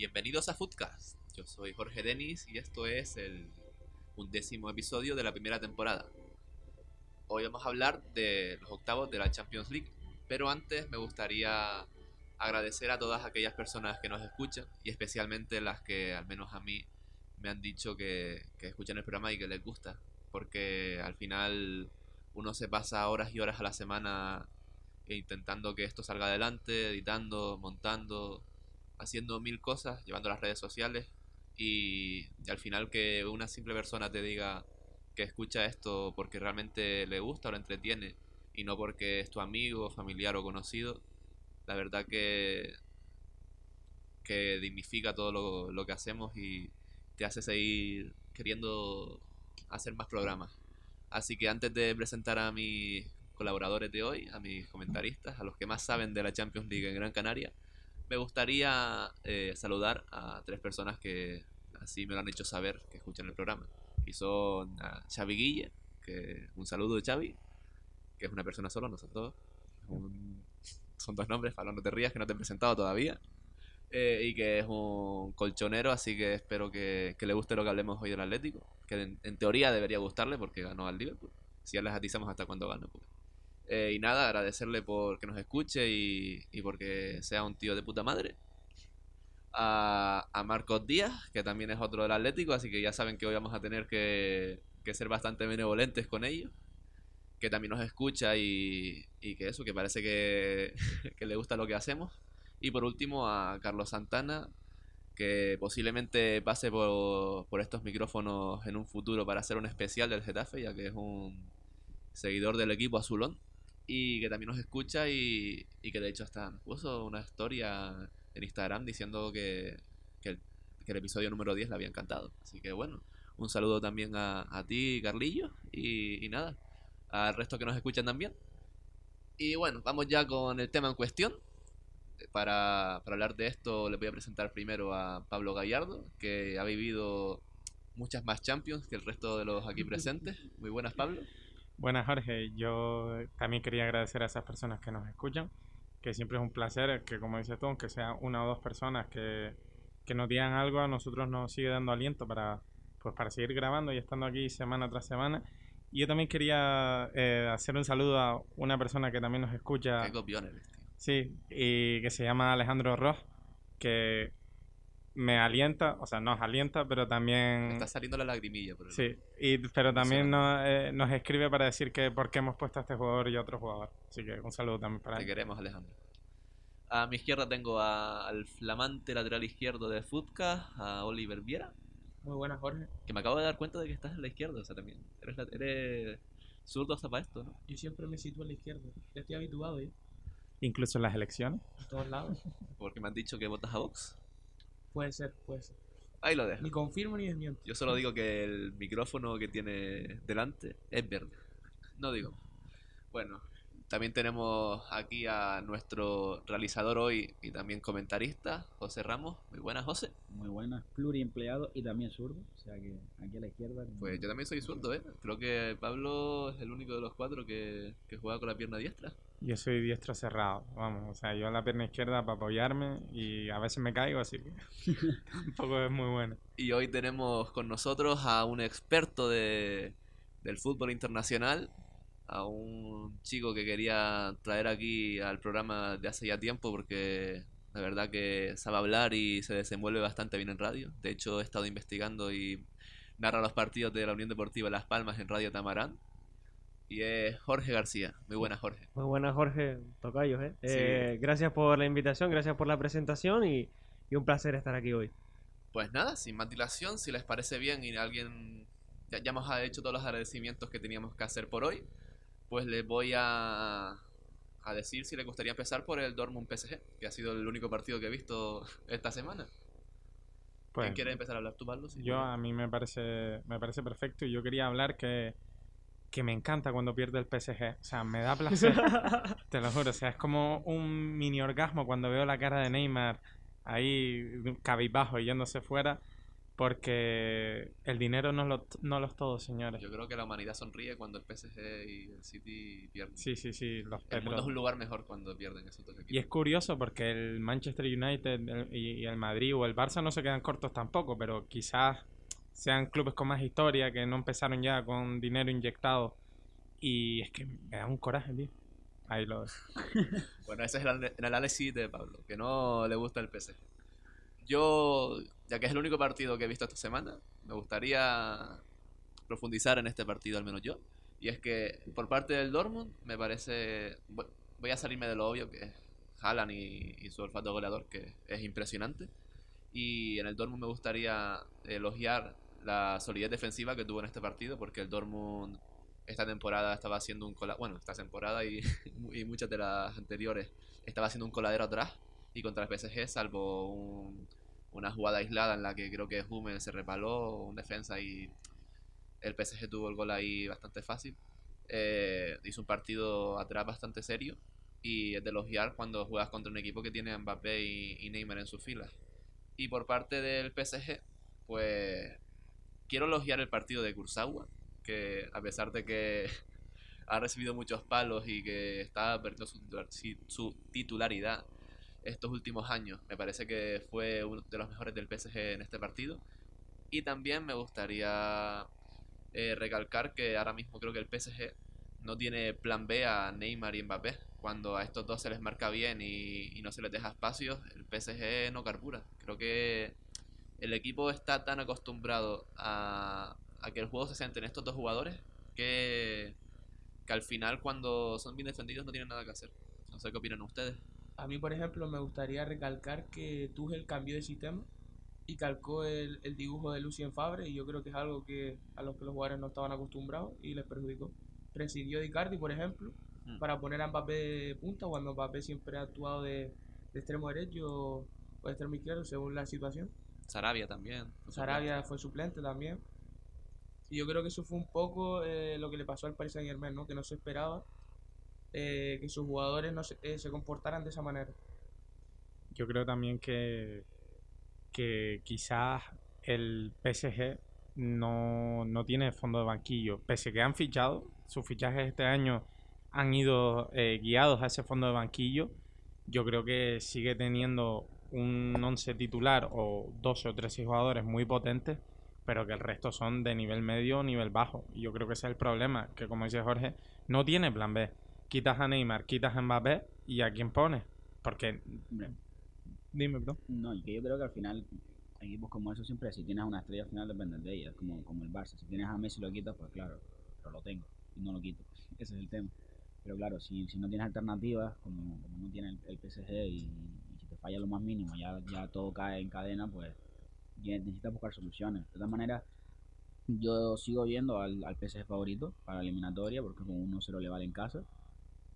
Bienvenidos a Footcast. Yo soy Jorge Denis y esto es el undécimo episodio de la primera temporada. Hoy vamos a hablar de los octavos de la Champions League, pero antes me gustaría agradecer a todas aquellas personas que nos escuchan y especialmente las que al menos a mí me han dicho que, que escuchan el programa y que les gusta, porque al final uno se pasa horas y horas a la semana intentando que esto salga adelante, editando, montando, haciendo mil cosas, llevando las redes sociales y, al final que una simple persona te diga que escucha esto porque realmente le gusta o le entretiene y no porque es tu amigo, familiar o conocido, la verdad que, que dignifica todo lo, lo que hacemos y te hace seguir queriendo hacer más programas. Así que antes de presentar a mis colaboradores de hoy, a mis comentaristas, a los que más saben de la Champions League en Gran Canaria, me gustaría eh, saludar a tres personas que así me lo han hecho saber que escuchan el programa. Y son a Xavi Guille, que un saludo de Xavi, que es una persona solo, nosotros. Un, son dos nombres, para no te rías, que no te he presentado todavía. Eh, y que es un colchonero, así que espero que, le guste lo que hablemos hoy del Atlético. Que en, en, teoría debería gustarle porque ganó al Liverpool. Si ya les atizamos hasta cuando gana, pues. Eh, y nada, agradecerle por que nos escuche y, y, porque sea un tío de puta madre. A, a, Marcos Díaz, que también es otro del Atlético, así que ya saben que hoy vamos a tener que, que ser bastante benevolentes con ellos. Que también nos escucha y, y que eso, que parece que, que le gusta lo que hacemos. Y por último a Carlos Santana, que posiblemente pase por, por, estos micrófonos en un futuro para hacer un especial del Getafe, ya que es un seguidor del equipo azulón y que también nos escucha y, y que de hecho hasta puso una historia en Instagram diciendo que, que, el, episodio número 10 le había encantado. Así que bueno, un saludo también a, a ti, Carlillo, y, y nada, al resto que nos escuchan también. Y bueno, vamos ya con el tema en cuestión para, para, hablar de esto les voy a presentar primero a Pablo Gallardo, que ha vivido muchas más Champions que el resto de los aquí presentes. Muy buenas, Pablo. Buenas, Jorge. Yo también quería agradecer a esas personas que nos escuchan, que siempre es un placer que, como dices tú, aunque sea una o dos personas que, que nos digan algo, a nosotros nos sigue dando aliento para, pues, para seguir grabando y estando aquí semana tras semana. Y yo también quería eh, hacer un saludo a una persona que también nos escucha. Qué copiones, tío. Sí, y que se llama Alejandro Ross, que me alienta, o sea, nos alienta, pero también... Me está saliendo la lagrimilla. Por el... Sí, y, pero también nos, eh, nos, escribe para decir que por qué hemos puesto a este jugador y a otro jugador. Así que un saludo también para Te él. queremos, Alejandro. A mi izquierda tengo a, al flamante lateral izquierdo de Futka, a Oliver Viera. Muy buenas, Jorge. Que me acabo de dar cuenta de que estás en la izquierda, o sea, también. Eres, la, eres zurdo hasta para esto, ¿no? Yo siempre me sitúo a la izquierda. Ya estoy habituado, ¿eh? Incluso en las elecciones. En todos lados. Porque me han dicho que votas a Vox. Puede ser, puede ser. Ahí lo dejo. Ni confirmo ni desmiento. Yo solo digo que el micrófono que tiene delante es verde. No digo. Bueno, también tenemos aquí a nuestro realizador hoy y también comentarista, José Ramos. Muy buenas, José. Muy buenas, pluriempleado y también zurdo. O sea que aquí a la izquierda. Pues yo también soy zurdo, ¿eh? Creo que Pablo es el único de los cuatro que, que juega con la pierna diestra. Yo soy diestro cerrado, vamos, o sea, yo la pierna izquierda para apoyarme y a veces me caigo, así que tampoco es muy bueno. Y hoy tenemos con nosotros a un experto de, del fútbol internacional, a un chico que quería traer aquí al programa de hace ya tiempo porque la verdad que sabe hablar y se desenvuelve bastante bien en radio. De hecho, he estado investigando y narra los partidos de la Unión Deportiva Las Palmas en Radio Tamarán y es Jorge García. Muy buenas, Jorge. Muy buenas, Jorge. Tocayos, ¿eh? Sí. eh gracias por la invitación, gracias por la presentación y, y, un placer estar aquí hoy. Pues nada, sin más dilación, si les parece bien y alguien. Ya, ya hemos hecho todos los agradecimientos que teníamos que hacer por hoy, pues les voy a, a decir si les gustaría empezar por el Dortmund PSG, que ha sido el único partido que he visto esta semana. Pues, ¿Quién quiere empezar a hablar tú, Pablo? Si yo, a mí me parece, me parece perfecto y yo quería hablar que que me encanta cuando pierde el PSG. O sea, me da placer. te lo juro. O sea, es como un mini orgasmo cuando veo la cara de Neymar ahí cabizbajo y yéndose fuera. Porque el dinero no, lo, no lo es todo, señores. Yo creo que la humanidad sonríe cuando el PSG y el City pierden. Sí, sí, sí. Los El mundo es un lugar mejor cuando pierden esos dos equipos. Y es curioso porque el Manchester United el- y, y el Madrid o el Barça no se quedan cortos tampoco, pero quizás sean clubes con más historia que no empezaron ya con dinero inyectado. Y es que me da un coraje, tío. Ahí lo Bueno, ese es el, el análisis de Pablo, que no le gusta el PSG. Yo, ya que es el único partido que he visto esta semana, me gustaría profundizar en este partido, al menos yo. Y es que por parte del Dortmund, me parece. Voy a salirme de lo obvio, que es Haaland y, su olfato goleador, que es impresionante. Y en el Dortmund me gustaría elogiar la solidez defensiva que tuvo en este partido, porque el Dortmund esta temporada estaba haciendo un cola bueno, esta temporada y, y muchas de las anteriores estaba haciendo un coladero atrás y contra el PSG, salvo un- una jugada aislada en la que creo que Hummel se repaló, un defensa y el PSG tuvo el gol ahí bastante fácil. Eh, hizo un partido atrás bastante serio y es de elogiar cuando juegas contra un equipo que tiene a Mbappé y, Neymar en sus filas. Y por parte del PSG, pues quiero elogiar el partido de Kurzawa, que a pesar de que ha recibido muchos palos y que está perdiendo su titularidad estos últimos años, me parece que fue uno de los mejores del PSG en este partido. Y también me gustaría eh, recalcar que ahora mismo creo que el PSG no tiene plan B a Neymar y Mbappé. Cuando a estos dos se les marca bien y, no se les deja espacios, el PSG no carbura. Creo que el equipo está tan acostumbrado a, a que el juego se centre en estos dos jugadores que, que al final cuando son bien defendidos no tienen nada que hacer. No sé qué opinan ustedes. A mí, por ejemplo, me gustaría recalcar que Tuchel cambió de sistema y calcó el, el dibujo de Lucien Fabre y yo creo que es algo que a los que los jugadores no estaban acostumbrados y les perjudicó. Prescindió de Icardi, por ejemplo, Mm. para poner a Mbappé de punta cuando Mbappé siempre ha actuado de, de extremo derecho o de extremo izquierdo según la situación. Sarabia también. Sarabia fue suplente también. Y yo creo que eso fue un poco eh, lo que le pasó al Paris Saint Germain, ¿no? Que no se esperaba eh, que sus jugadores no se, eh, se comportaran de esa manera. Yo creo también que, que quizás el PSG no, no tiene fondo de banquillo. Pese que han fichado, sus fichajes este año han ido eh, guiados a ese fondo de banquillo. Yo creo que sigue teniendo un 11 titular o 12 o 13 jugadores muy potentes, pero que el resto son de nivel medio o nivel bajo. Yo creo que ese es el problema, que como dice Jorge, no tiene plan B. Quitas a Neymar, quitas a Mbappé y a quién pones. Porque, Hombre, dime, bro. No, yo creo que al final, equipos como esos siempre, si tienes una estrella al final dependen de ella, como, como el Barça. Si tienes a Messi y lo quitas, pues claro, pero lo tengo y no lo quito. Ese es el tema. Pero claro, si, si no tienes alternativas, como, como no tiene el, el PSG y, y si te falla lo más mínimo, ya, ya todo cae en cadena, pues necesitas buscar soluciones. De todas maneras, yo sigo viendo al, al PSG favorito para la eliminatoria, porque con 1-0 le vale en casa.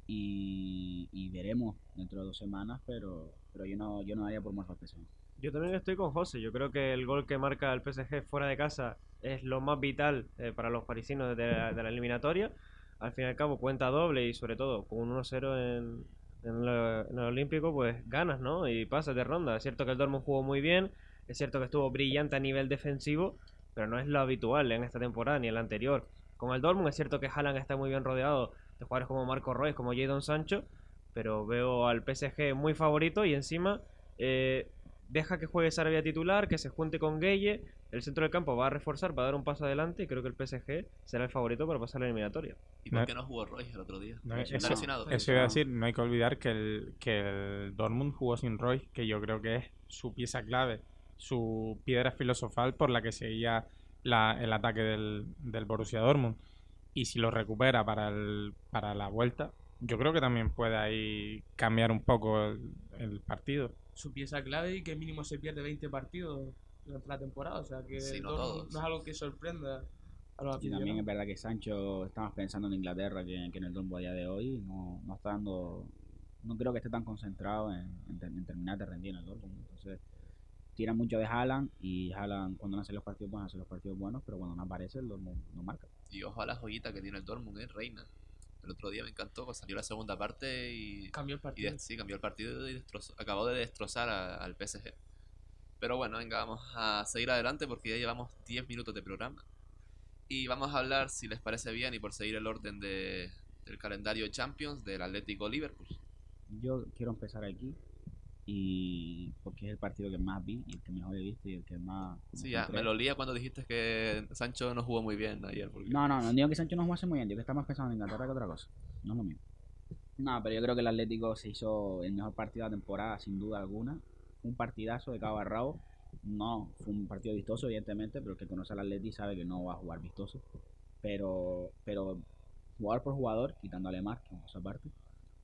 Y, veremos dentro de dos semanas, pero, pero yo no yo no daría por muerto al PSG. Yo también estoy con José. Yo creo que el gol que marca el PSG fuera de casa es lo más vital eh, para los parisinos de la, de la eliminatoria. Al fin y al cabo cuenta doble y sobre todo con un 1-0 en, en el Olímpico, pues ganas, ¿no? Y pasas de ronda. Es cierto que el Dortmund jugó muy bien, es cierto que estuvo brillante a nivel defensivo, pero no es lo habitual en esta temporada ni en la anterior. Con el Dortmund es cierto que Haaland está muy bien rodeado de jugadores como Marco Reus, como Jadon Sancho, pero veo al PSG muy favorito y encima eh, deja que juegue Sarabia titular, que se junte con Gueye, el centro del campo va a reforzar, va a dar un paso adelante y creo que el PSG será el favorito para pasar la eliminatoria. ¿Y por No. qué no jugó Royce el otro día? No, ¿Está eso- lesionado? Eso iba a decir, no hay que olvidar que el, que el Dortmund jugó sin Roy, que yo creo que es su pieza clave, su piedra filosofal por la que seguía la- el ataque del, del Borussia Dortmund. Y si lo recupera para, el, para la vuelta, yo creo que también puede ahí cambiar un poco el, el partido. Su pieza clave y que mínimo se pierde 20 partidos durante la temporada. O sea que Sí, no es algo que sorprenda a los Y también es verdad que Sancho está más pensando en Inglaterra que, que en el Dortmund a día de hoy. No, no está dando. No creo que esté tan concentrado en, en ter- en terminar de rendir en el Dortmund. Entonces, tira mucho de Haaland y Haaland cuando no hace los partidos buenos, hace los partidos buenos, pero cuando no aparece, el Dortmund no marca. Y ojo a la joyita que tiene el Dortmund, es Reina. El otro día me encantó, pues salió la segunda parte y, Cambió el y partido. de- sí, cambió el partido y destrozó- acabó de destrozar a- al PSG. Pero bueno, venga, vamos a seguir adelante porque ya llevamos 10 minutos de programa. Y vamos a hablar, si les parece bien, y por seguir el orden de, del calendario Champions del Atlético Liverpool. Yo quiero empezar aquí y porque es el partido que más vi y el que mejor he visto y el que más Sí, ya, me lo lía cuando dijiste que Sancho no jugó muy bien ayer. Porque... No, no, no digo que Sancho no jugase muy bien, digo que está más pensando en Inglaterra que otra cosa. No es lo mismo. No, pero yo creo que el Atlético se hizo el mejor partido de la temporada, sin duda alguna. Un partidazo de cabo a rabo. No, fue un partido vistoso, evidentemente, pero el que conoce al Atleti sabe que no va a jugar vistoso. Pero, pero jugador por jugador, quitando a Lemar, que es aparte,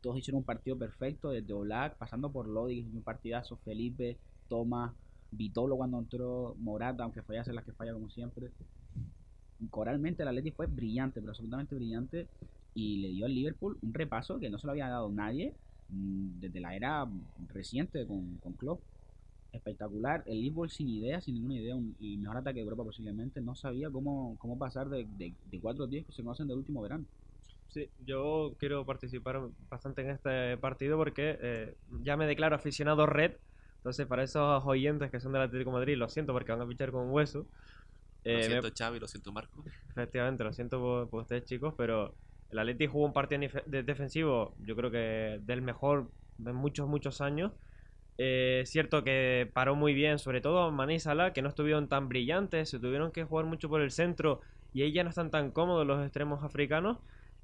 todos hicieron un partido perfecto, desde Oblak, pasando por Lodi, un partidazo, Felipe, Tomás, Vitolo cuando entró, Morata, aunque fallase las que falla como siempre. Coralmente el Atleti fue brillante, pero absolutamente brillante, y le dio al Liverpool un repaso que no se lo había dado nadie mm, desde la era reciente con, con Klopp. Espectacular, el Liverpool sin idea, sin ninguna idea, un, el mejor ataque de Europa posiblemente, no sabía cómo, cómo pasar de, de, de cuatro días que se conocen del último verano. Sí, yo quiero participar bastante en este partido porque eh, ya me declaro aficionado red. Entonces, para esos oyentes que son del Atlético de Madrid, lo siento porque van a pichar con hueso. Lo Eh, me- siento, Xavi, lo siento, Marco. Efectivamente, lo siento por, por ustedes chicos, pero el Atleti jugó un partido de- defensivo, yo creo que del mejor de muchos, muchos años. Eh, cierto que paró muy bien, sobre todo Mané y Salah, que no estuvieron tan brillantes, se tuvieron que jugar mucho por el centro y ahí ya no están tan cómodos los extremos africanos.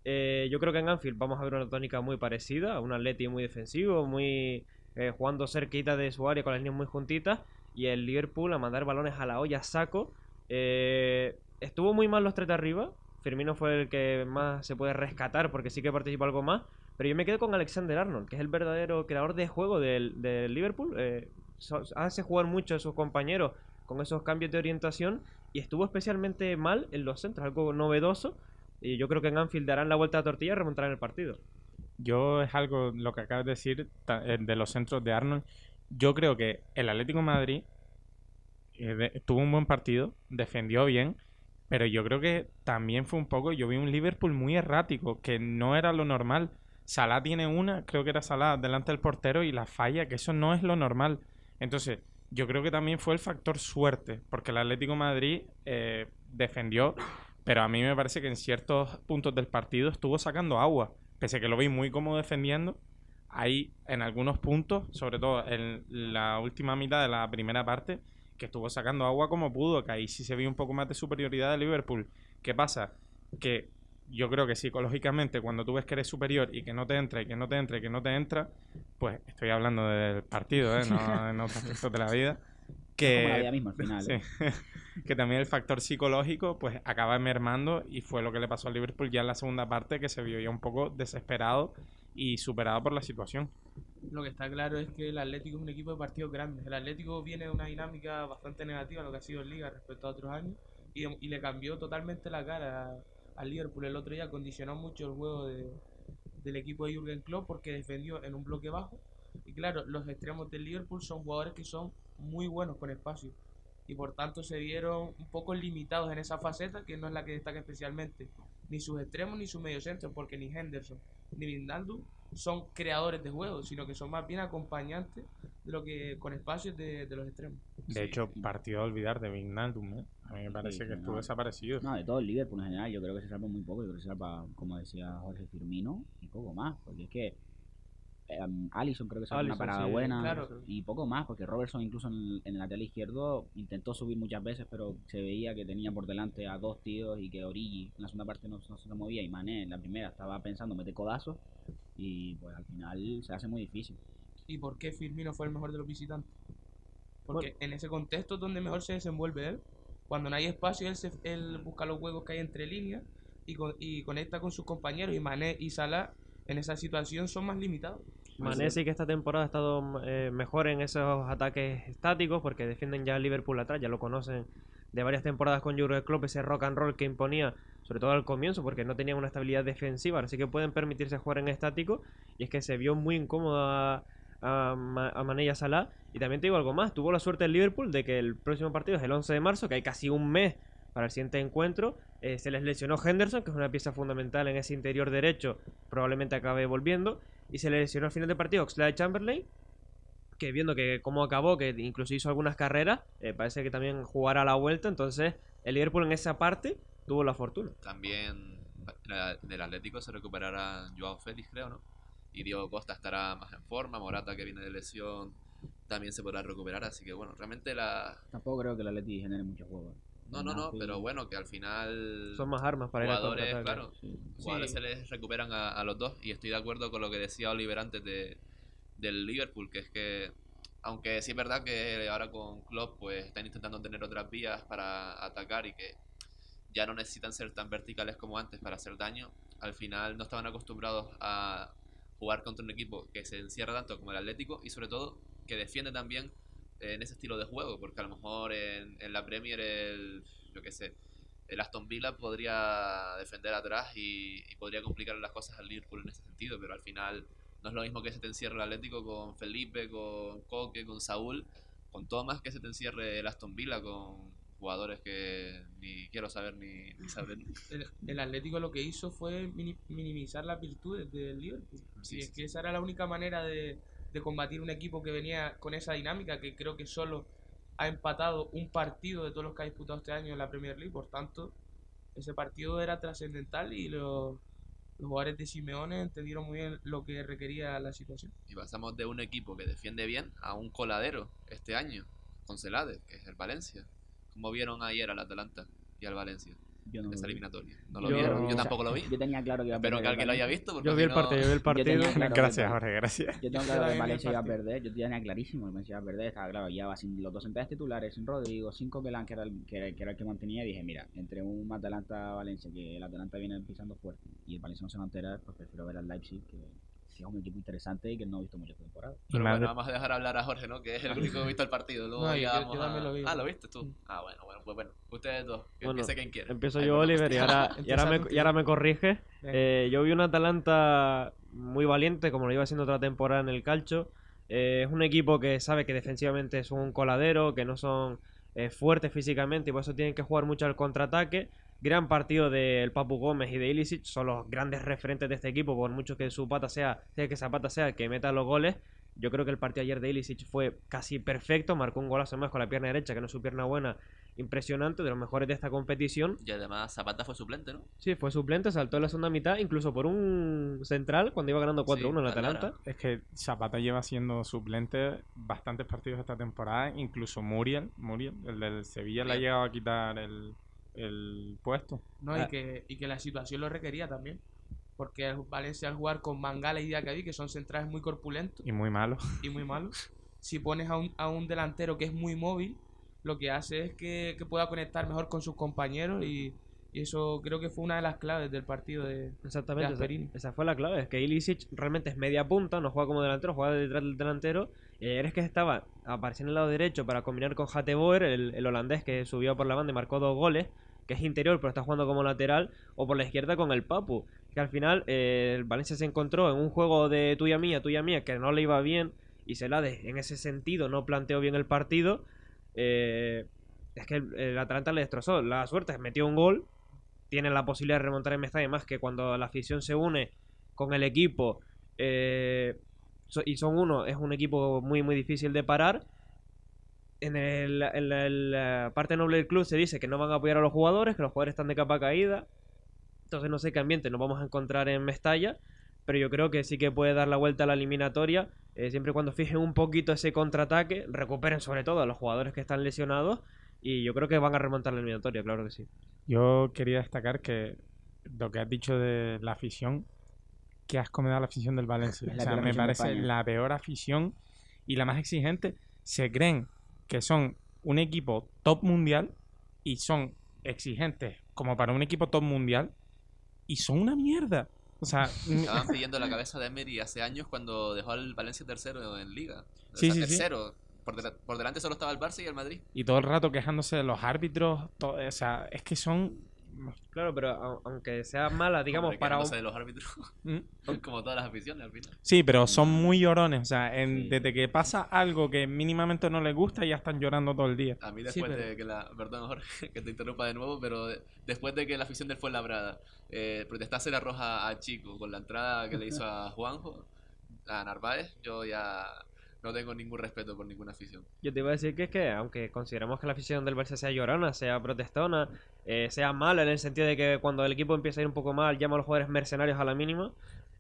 Eh, yo creo que en Anfield vamos a ver una tónica muy parecida, un Atleti muy defensivo, muy eh, jugando cerquita de su área con las líneas muy juntitas y el Liverpool a mandar balones a la olla saco. Eh, estuvo muy mal los tres de arriba. Firmino fue el que más se puede rescatar porque sí que participó algo más. Pero yo me quedo con Alexander Arnold, que es el verdadero creador de juego del, Liverpool. Eh, hace jugar mucho a sus compañeros con esos cambios de orientación y estuvo especialmente mal en los centros, algo novedoso. Y yo creo que en Anfield darán la vuelta a la tortilla y remontarán el partido. Yo es algo, lo que acabas de decir eh, de los centros de Arnold. Yo creo que el Atlético Madrid eh, tuvo un buen partido, defendió bien, pero yo creo que también fue un poco, yo vi un Liverpool muy errático, que no era lo normal. Salah tiene una, creo que era Salah delante del portero y la falla, que eso no es lo normal. Entonces, yo creo que también fue el factor suerte, porque el Atlético Madrid eh, defendió, pero a mí me parece que en ciertos puntos del partido estuvo sacando agua, pese a que lo vi muy cómodo defendiendo. Ahí, en algunos puntos, sobre todo en la última mitad de la primera parte, que estuvo sacando agua como pudo, que ahí sí se vio un poco más de superioridad de Liverpool. ¿Qué pasa? Que yo creo que psicológicamente cuando tú ves que eres superior y que no te entra y que no te entra y que no te entra, pues estoy hablando del partido, ¿eh? no en otros aspectos de la vida. Que, Como la vida misma al final. Sí. ¿eh? que también el factor psicológico pues acaba mermando y fue lo que le pasó al Liverpool ya en la segunda parte que se vio ya un poco desesperado y superado por la situación. Lo que está claro es que el Atlético es un equipo de partidos grandes. El Atlético viene de una dinámica bastante negativa lo que ha sido en Liga respecto a otros años y, y le cambió totalmente la cara a- al Liverpool el otro día. Condicionó mucho el juego de- del equipo de Jürgen Klopp porque defendió en un bloque bajo. Y claro, los extremos del Liverpool son jugadores que son muy buenos con espacio y por tanto se vieron un poco limitados en esa faceta que no es la que destaca especialmente ni sus extremos ni sus mediocentros porque ni Henderson ni Wijnaldum son creadores de juego sino que son más bien acompañantes de lo que con espacios de, de los extremos De Sí. hecho, partido a olvidar de Wijnaldum, ¿eh? A mí me parece Sí, que estuvo desaparecido. No, de todo el Liverpool en general, yo creo que se salva muy poco. Yo creo que se salva, como decía Jorge Firmino, y poco más. Porque es que em, Alisson creo que sacó una parada sí, buena claro. y poco más. Porque Robertson, incluso en, en el lateral izquierdo, intentó subir muchas veces, pero se veía que tenía por delante a dos tíos y que Origi en la segunda parte no, no se movía. Y Mané en la primera estaba pensando meter codazos. Y pues al final se hace muy difícil. y por qué Firmino fue el mejor de los visitantes porque en ese contexto es donde mejor se desenvuelve él cuando no hay espacio él, se- él busca los huecos que hay entre líneas y, con- y conecta con sus compañeros y Mané y Salah en esa situación son más limitados Mané sí que esta temporada ha estado eh, mejor en esos ataques estáticos porque defienden ya a Liverpool atrás, ya lo conocen de varias temporadas con Jurgen Klopp, ese rock and roll que imponía, sobre todo al comienzo, porque no tenían una estabilidad defensiva, así que pueden permitirse jugar en estático y es que se vio muy incómodo a, Ma- a Mané y a Salah. Y también te digo algo más, tuvo la suerte el Liverpool de que el próximo partido es el 11 de marzo, que hay casi un mes para el siguiente encuentro. Eh, se les lesionó Henderson, que es una pieza fundamental en ese interior derecho, probablemente acabe volviendo. Y se le lesionó al final del partido Oxlade Chamberlain, que viendo que cómo acabó, que incluso hizo algunas carreras, eh, parece que también jugará la vuelta, entonces el Liverpool en esa parte tuvo la fortuna. También en el Atlético se recuperará Joao Félix, creo, ¿no? Y Diego Costa estará más en forma, Morata que viene de lesión también se podrá recuperar, así que bueno, realmente la... Tampoco creo que el Atleti genere mucho juego. No, no, no, pero bueno, que al final... Son más armas para jugadores, ir a claro, jugadores se les recuperan a, a, los dos y estoy de acuerdo con lo que decía Oliver antes de, del Liverpool, que es que aunque sí es verdad que ahora con Klopp pues están intentando tener otras vías para atacar y que ya no necesitan ser tan verticales como antes para hacer daño, al final no estaban acostumbrados a jugar contra un equipo que se encierra tanto como el Atlético y sobre todo que defiende también en ese estilo de juego, porque a lo mejor en, en la Premier el, yo qué sé, el Aston Villa podría defender atrás y, y, podría complicar las cosas al Liverpool en ese sentido, pero al final no es lo mismo que se te encierre el Atlético con Felipe, con Coque, con Saúl, con Thomas que se te encierre el Aston Villa con jugadores que ni quiero saber ni, ni saber. El, el, Atlético lo que hizo fue minimizar las virtudes del Liverpool. Sí, y es que esa era la única manera de, de combatir un equipo que venía con esa dinámica, que creo que solo ha empatado un partido de todos los que ha disputado este año en la Premier League, por tanto, ese partido era trascendental y los, los jugadores de Simeone entendieron muy bien lo que requería la situación. Y pasamos de un equipo que defiende bien a un coladero este año, con Celades, que es el Valencia. Como vieron ayer al Atalanta y al Valencia? Yo no esa eliminatoria. ¿No lo yo, vieron? Yo tampoco lo vi. Yo tenía claro que iba a Pero que alguien lo haya visto. Yo vi el no... partido, yo vi el partido. claro gracias, Jorge, gracias. Yo tengo claro que Valencia iba a perder. Yo tenía clarísimo que Valencia iba a perder. Estaba claro, ya va sin los dos centrales titulares, sin Rodrigo, sin Coquelán, que era, el, que, era, que era el que mantenía. Y dije, mira, entre un Atalanta-Valencia, que el Atalanta viene pisando fuerte, y el Valencia no se va a enterar, pues prefiero ver al Leipzig, que sí es un equipo interesante y que no he visto mucho temporada. Pero bueno, vamos a dejar hablar a Jorge, ¿no? Que es el único que ha visto el partido. Luego no, ya yo, vamos yo también a... lo vi. Ah, ¿lo viste tú? Ah, bueno, bueno, pues bueno. Ustedes dos, que Bueno, empiece quien quiera. Empiezo yo, bueno, Oliver, y ahora, y, ahora me, y ahora me corrige. Eh, yo vi un Atalanta muy valiente, como lo iba haciendo otra temporada en el calcio. Eh, es un equipo que sabe que defensivamente es un coladero, que no son eh, fuertes físicamente y por eso tienen que jugar mucho al contraataque. Gran partido del Papu Gómez y de Ilicic, son los grandes referentes de este equipo, por mucho que su pata sea, sea que Zapata sea el que meta los goles. Yo creo que el partido ayer de Ilicic fue casi perfecto, marcó un golazo más con la pierna derecha, que no es su pierna buena, impresionante, de los mejores de esta competición. Y además Zapata fue suplente, ¿no? Sí, fue suplente, saltó en la segunda mitad, incluso por un central cuando iba ganando 4-1 Sí, en. Atalanta. Es que Zapata lleva siendo suplente bastantes partidos esta temporada, incluso Muriel, Muriel el del Sevilla, le ha llegado a quitar el, el puesto. No, Ah. y, que, y que la situación lo requería también. Porque el Valencia al jugar con Mangala y Diacabí, que son centrales muy corpulentos Y muy malo. y muy malos, si pones a un, a un delantero que es muy móvil, lo que hace es que, que pueda conectar mejor con sus compañeros y, y eso creo que fue una de las claves del partido de, Exactamente, de esa, Gasperini. esa fue la clave, es que Ilicic realmente es media punta, no juega como delantero, juega detrás del delantero. Y ayer es que estaba apareciendo en el lado derecho para combinar con Hateboer, el, el holandés que subió por la banda y marcó dos goles, que es interior pero está jugando como lateral, o por la izquierda con el Papu. Que al final eh, el Valencia se encontró en un juego de tuya mía, tuya mía, que no le iba bien, y Celades en ese sentido no planteó bien el partido. Eh, es que el, el Atalanta le destrozó. La suerte metió un gol, tienen la posibilidad de remontar en Mestalla, más que cuando la afición se une con el equipo eh, so- y son uno, es un equipo muy muy difícil de parar. En, el, en la, en la parte noble del club se dice que no van a apoyar a los jugadores, que los jugadores están de capa caída. Entonces no sé qué ambiente nos vamos a encontrar en Mestalla, pero yo creo que sí que puede dar la vuelta a la eliminatoria, eh, siempre y cuando fijen un poquito ese contraataque, recuperen sobre todo a los jugadores que están lesionados y yo creo que van a remontar la eliminatoria, claro que sí. Yo quería destacar que lo que has dicho de la afición, que asco me da la afición del Valencia. O sea, me parece la peor afición y la más exigente. Se creen que son un equipo top mundial y son exigentes como para un equipo top mundial y son una mierda. O sea, Estaban pidiendo la cabeza de Emery hace años cuando dejó al Valencia tercero en Liga. O Sí, sea, sí, sí. tercero. Por, dela- por delante solo estaba el Barça y el Madrid. y todo el rato quejándose de los árbitros. o sea, es que son. Claro, pero au- aunque sea mala, digamos, Hombre, para un... de los árbitros. Mm. Como todas las aficiones al final. Sí, pero son muy llorones. O sea, en- Sí. desde que pasa algo que mínimamente no les gusta, ya están llorando todo el día. A mí Sí, después pero- de que la... Perdón, Jorge, que te interrumpa de nuevo, pero de- después de que la afición del Fuenlabrada eh, protestase la roja a Chico con la entrada que le hizo a Juanjo, a Narváez, yo ya No tengo ningún respeto por ninguna afición. Yo te iba a decir que es que, aunque consideramos que la afición del Barça sea llorona, sea protestona, eh, sea mala en el sentido de que cuando el equipo empieza a ir un poco mal, llama a los jugadores mercenarios a la mínima,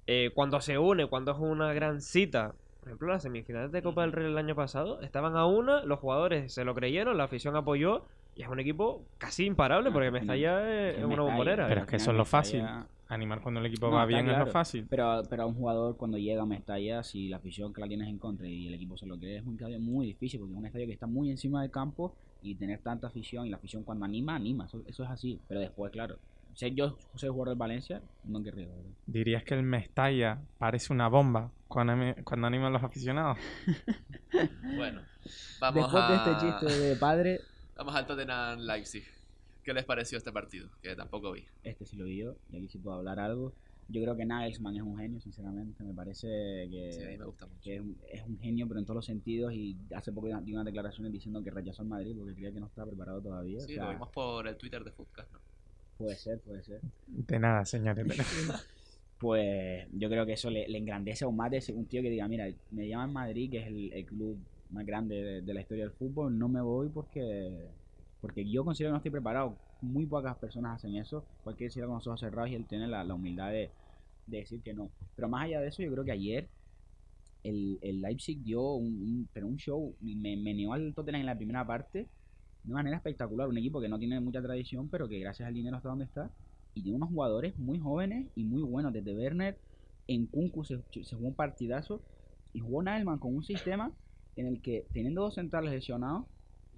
eh, cuando se une, cuando es una gran cita, por ejemplo, las semifinales de Copa del Rey el año pasado, estaban a una, los jugadores se lo creyeron, la afición apoyó, y es un equipo casi imparable, porque Mestalla es que una bombonera. Pero es que eso es lo fácil. Animar cuando el equipo No, va bien es lo fácil. Pero, pero a un jugador cuando llega a Mestalla, si la afición que la tienes en contra y el equipo se lo cree, es un estadio muy difícil porque es un estadio que está muy encima del campo y tener tanta afición y la afición cuando anima, anima. Eso, eso es así. Pero después, claro, ser yo soy jugador del Valencia, no querría. ¿verdad? ¿Dirías que el Mestalla parece una bomba cuando, cuando animan los aficionados? Bueno, vamos Después a... de este chiste de padre, Vamos al Tottenham Leipzig. ¿Qué les pareció este partido? Que tampoco vi. este sí lo vi yo y aquí sí puedo hablar algo. Yo creo que Nagelsmann es un genio, sinceramente. Me parece que, Sí, a mí me gusta mucho. que es, un, es un genio, pero en todos los sentidos. Y hace poco dio unas declaraciones diciendo que rechazó al Madrid porque creía que no estaba preparado todavía. Sí, o sea, lo vimos por el Twitter de Footcast, ¿no? puede ser, puede ser. De nada, señores. Pues yo creo que eso le, le engrandece aún más de ese- un tío que diga, mira, me llaman Madrid, que es el, el club más grande de, de la historia del fútbol, no me voy porque porque yo considero que no estoy preparado. Muy pocas personas hacen eso. Cualquier decirlo con los ojos cerrados y él tiene la, la humildad de, de decir que no. Pero más allá de eso, yo creo que ayer el, el Leipzig dio un, un- pero un show, me meneó al Tottenham en la primera parte de manera espectacular. Un equipo que no tiene mucha tradición, pero que gracias al dinero está donde está. Y tiene unos jugadores muy jóvenes y muy buenos. Desde Werner, en Kunku se, se jugó un partidazo. Y jugó Naelman con un sistema en el que, teniendo dos centrales lesionados,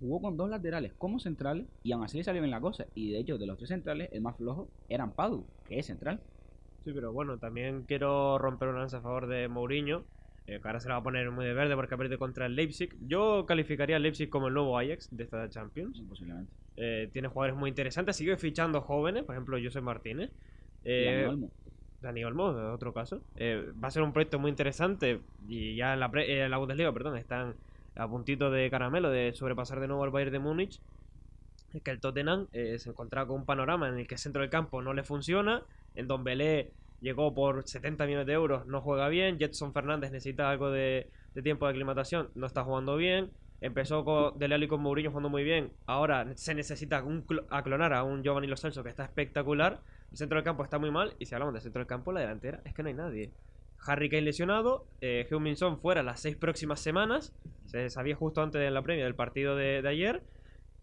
jugó con dos laterales como centrales. Y aún así le salió bien la cosa. Y de hecho, de los tres centrales, el más flojo era Padu, que es central. Sí, pero bueno, también quiero romper una lanza a favor de Mourinho, eh, que ahora se la va a poner muy de verde porque ha perdido contra el Leipzig. Yo calificaría al Leipzig como el nuevo Ajax de esta Champions. Posiblemente. Eh, tiene jugadores muy interesantes, sigue fichando jóvenes, por ejemplo, José Martínez. Eh, Olmo. Dani Olmo, otro caso. Eh, va a ser un proyecto muy interesante y ya en la, pre- eh, en la Bundesliga, perdón, están a puntito de caramelo de sobrepasar de nuevo al Bayern de Múnich. Es que el Tottenham eh, se encontraba con un panorama en el que el centro del campo no le funciona. En Don Belé llegó por 70 millones de euros, no juega bien. Jetson Fernández necesita algo de, tiempo de aclimatación, no está jugando bien. Empezó con Dele Alli con Mourinho jugando muy bien. Ahora se necesita un a clonar a un Giovanni Lo Celso que está espectacular. El centro del campo está muy mal. Y si hablamos del centro del campo, la delantera es que no hay nadie. Harry Kane lesionado. Eh, Heung-min Son fuera las seis próximas semanas. Se sabía justo antes de la premia del partido de, de ayer.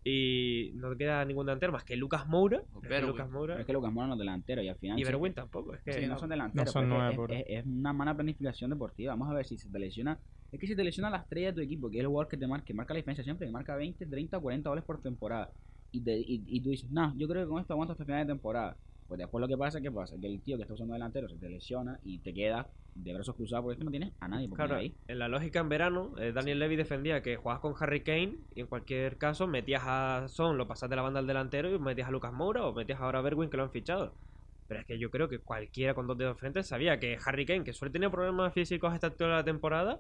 Y no queda ningún delantero más que Lucas Moura. Es que. Lucas Moura. Pero es que Lucas Moura no es delantero y al final. Y sí- Berwin tampoco. Es que Sí, no son delanteros. No son nueve, es, es- es una mala planificación deportiva. Vamos a ver si se te lesiona. Es que si te lesiona la estrella de tu equipo, que es el jugador que te marca, que marca la diferencia siempre, que marca 20, 30, 40 goles por temporada. Y, te- y, y tú dices, no, yo creo que con esto aguanto hasta final de temporada. Pues después lo que pasa, ¿qué pasa? Que el tío que está usando delantero se te lesiona y te queda de brazos cruzados porque es que no tienes a nadie Claro, ahí. en la lógica en verano, eh, Daniel Levy defendía que jugabas con Harry Kane y en cualquier caso metías a Son, lo pasas de la banda al delantero y metías a Lucas Moura o metías ahora a Berwin que lo han fichado. Pero es que yo creo que cualquiera con dos dedos de frente sabía que Harry Kane, que suele tener problemas físicos a esta altura de la temporada,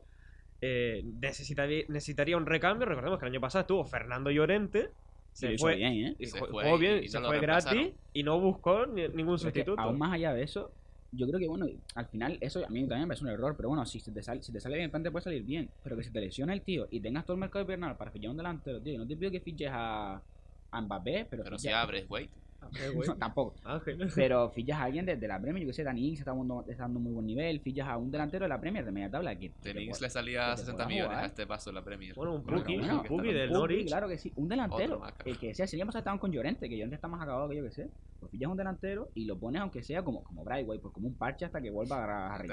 eh, necesitaría, necesitaría un recambio. Recordemos que el año pasado estuvo Fernando Llorente, se fue, bien, ¿eh? y Se ju- fue jugó bien, y se no fue gratis y no buscó ni- ningún Pero es que sustituto. aún más allá de eso, yo creo que bueno, al final eso a mí también me parece un error, pero bueno, si te sale, si te sale bien el plan te puede salir bien, pero que se te lesiona el tío y tengas todo el mercado invernal para fichar un delantero, tío, no te pido que fiches a, a Mbappé, pero, Pero si abres, wait. Eh, güey. No, tampoco. Ángel. Pero fichas a alguien desde la Premier, yo que sé, Dani Ings está dando, está dando muy buen nivel, fichas a un delantero de la Premier de media tabla que, De puede- le salía que te 60 pueda millones jugar. a este paso en la Premier. Bueno, un Puki, bueno, un Puki del Norwich. claro que sí, un delantero. El que sea, si pasado estaban con Llorente, que Llorente está más acabado que yo que sé. Pues fichas un delantero y lo pones aunque sea como, como Brightway, pues como un parche hasta que vuelva a agarrar.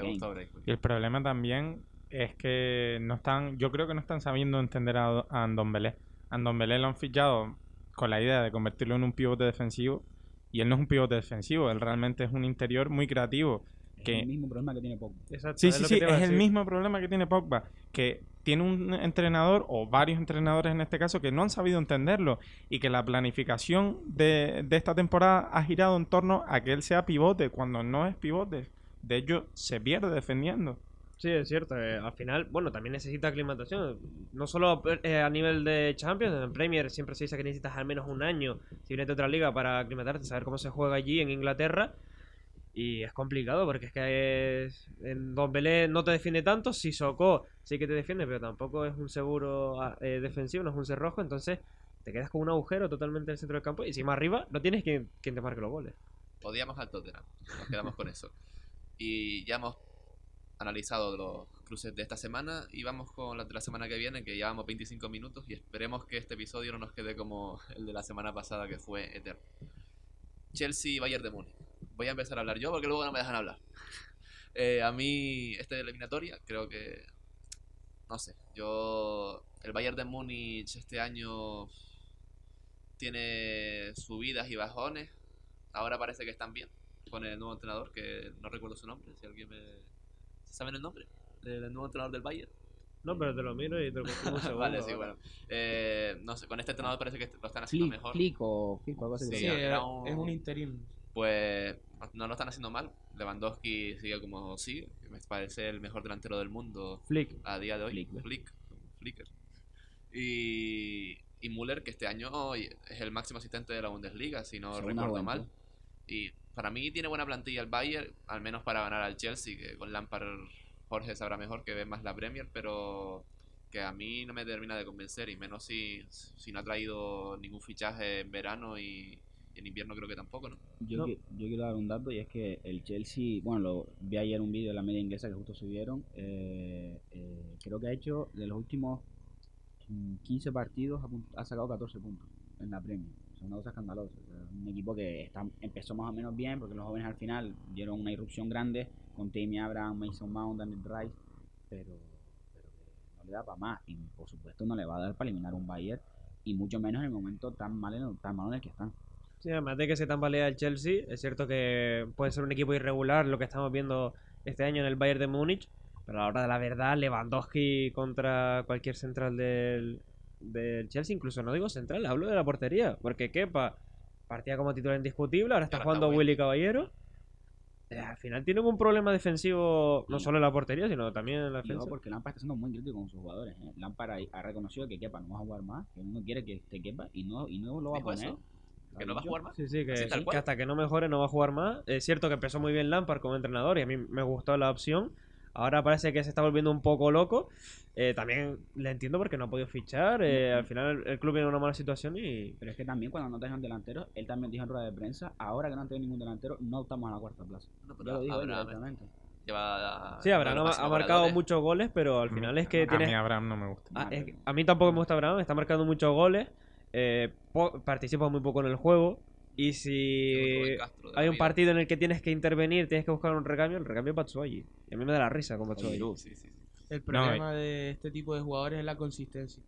Y el problema también es que no están, yo creo que no están sabiendo entender a, a Andombelé. Andombelé lo han fichado con la idea de convertirlo en un pivote defensivo y él no es un pivote defensivo, él realmente es un interior muy creativo. Es que- el mismo problema que tiene Pogba. Exacto, Sí, sí, sí, es el mismo problema que tiene Pogba, que tiene un entrenador o varios entrenadores en este caso que no han sabido entenderlo y que la planificación de, de esta temporada ha girado en torno a que él sea pivote cuando no es pivote. De hecho, se pierde defendiendo. Sí, es cierto. eh, al final, bueno, también necesita aclimatación. No solo eh, a nivel de Champions, en Premier siempre se dice que necesitas al menos un año si vienes de otra liga para aclimatarte, saber cómo se juega allí en Inglaterra. Y es complicado porque es que es, en Don Belé no te defiende tanto. Sissoko sí que te defiende, pero tampoco es un seguro ah, eh, defensivo, no es un cerrojo. Entonces te quedas con un agujero totalmente en el centro del campo. Y si más arriba, no tienes quien, quien te marque los goles. Odiamos al Tottenham. Nos quedamos con eso. Y ya hemos analizado los cruces de esta semana y vamos con la de la semana que viene, que llevamos 25 minutos y esperemos que este episodio no nos quede como el de la semana pasada que fue eterno. Chelsea Bayern de Múnich. Voy a empezar a hablar yo porque luego no me dejan hablar. Eh, a mí, esta eliminatoria, creo que. No sé. Yo. El Bayern de Múnich este año. Tiene subidas y bajones. Ahora parece que están bien. Con el nuevo entrenador, que no recuerdo su nombre. Si alguien me. ¿Saben el nombre? Del nuevo entrenador del Bayern. No, pero te lo miro y te lo un segundo. vale, sí, bueno. Eh, no sé, con este entrenador parece que lo están haciendo Flick, mejor. Flick o Flick o algo así. Sí, Sí, era era- un- es un interino. Pues no lo están haciendo mal. Lewandowski sigue como que me parece el mejor delantero del mundo Flick. a día de hoy. Flick, Flicker. Y, y Müller, que este año es el máximo asistente de la Bundesliga, si no Segunda recuerdo mal. Y para mí tiene buena plantilla el Bayern, al menos para ganar al Chelsea, que con Lampard Jorge sabrá mejor que ve más la Premier, pero que a mí no me termina de convencer, y menos si, si no ha traído ningún fichaje en verano y en invierno creo que tampoco, ¿no? Yo, No. qui- yo quiero dar un dato y es que el Chelsea, bueno, lo, vi ayer un vídeo de la media inglesa que justo subieron, eh, eh, creo que ha hecho de los últimos mm, 15 partidos ha, sacado 14 puntos en la Premier. Es una cosa escandalosa. O sea, un equipo que está, empezó más o menos bien porque los jóvenes al final dieron una irrupción grande con Tammy Abraham, Mason Mount, Daniel Rice, pero, pero que no le da para más y por supuesto no le va a dar para eliminar un Bayern y mucho menos en el momento tan mal en, tan malo en el que están. Sí, además de que se tambalea el Chelsea, es cierto que puede ser un equipo irregular lo que estamos viendo este año en el Bayern de Múnich, pero a la hora de la verdad, Lewandowski contra cualquier central del, del Chelsea, incluso no digo central, hablo de la portería, porque Kepa partía como titular indiscutible, ahora está ahora jugando está Willy Caballero. Eh, al final tienen un problema defensivo no solo en la portería, sino también en la defensa. ojo, porque Lampard está siendo muy crítico con sus jugadores. ¿eh? Lampard ha, reconocido que Kepa no va a jugar más, que no quiere que esté Kepa y no, y no lo va a ¿Dijo poner. eso? ¿Que no va a jugar más? Sí, sí, que, tal que hasta que no mejore no va a jugar más. Es cierto que empezó muy bien Lampard como entrenador y a mí me gustó la opción. Ahora parece que se está volviendo un poco loco. Eh, también le entiendo porque no ha podido fichar. eh, al final el, el club viene en una mala situación y... Pero es que también cuando no te dejan delantero, él también dijo en rueda de prensa, ahora que no han tenido ningún delantero, no estamos a la cuarta plaza. No, Ya pero lo Abraham directamente. lleva Sí, Abraham de ha, marcado goleadores. muchos goles, pero al final es que A tiene... mí Abraham no me gusta. Ah, es que a mí tampoco me gusta Abraham, está marcando muchos goles, eh, po- participa muy poco en el juego. Y si Castro hay un vida. partido en el que tienes que intervenir, tienes que buscar un recambio, el recambio es Batshuayi. Y a mí me da la risa con Batshuayi. Sí, sí, sí. El problema de este tipo de jugadores es la consistencia.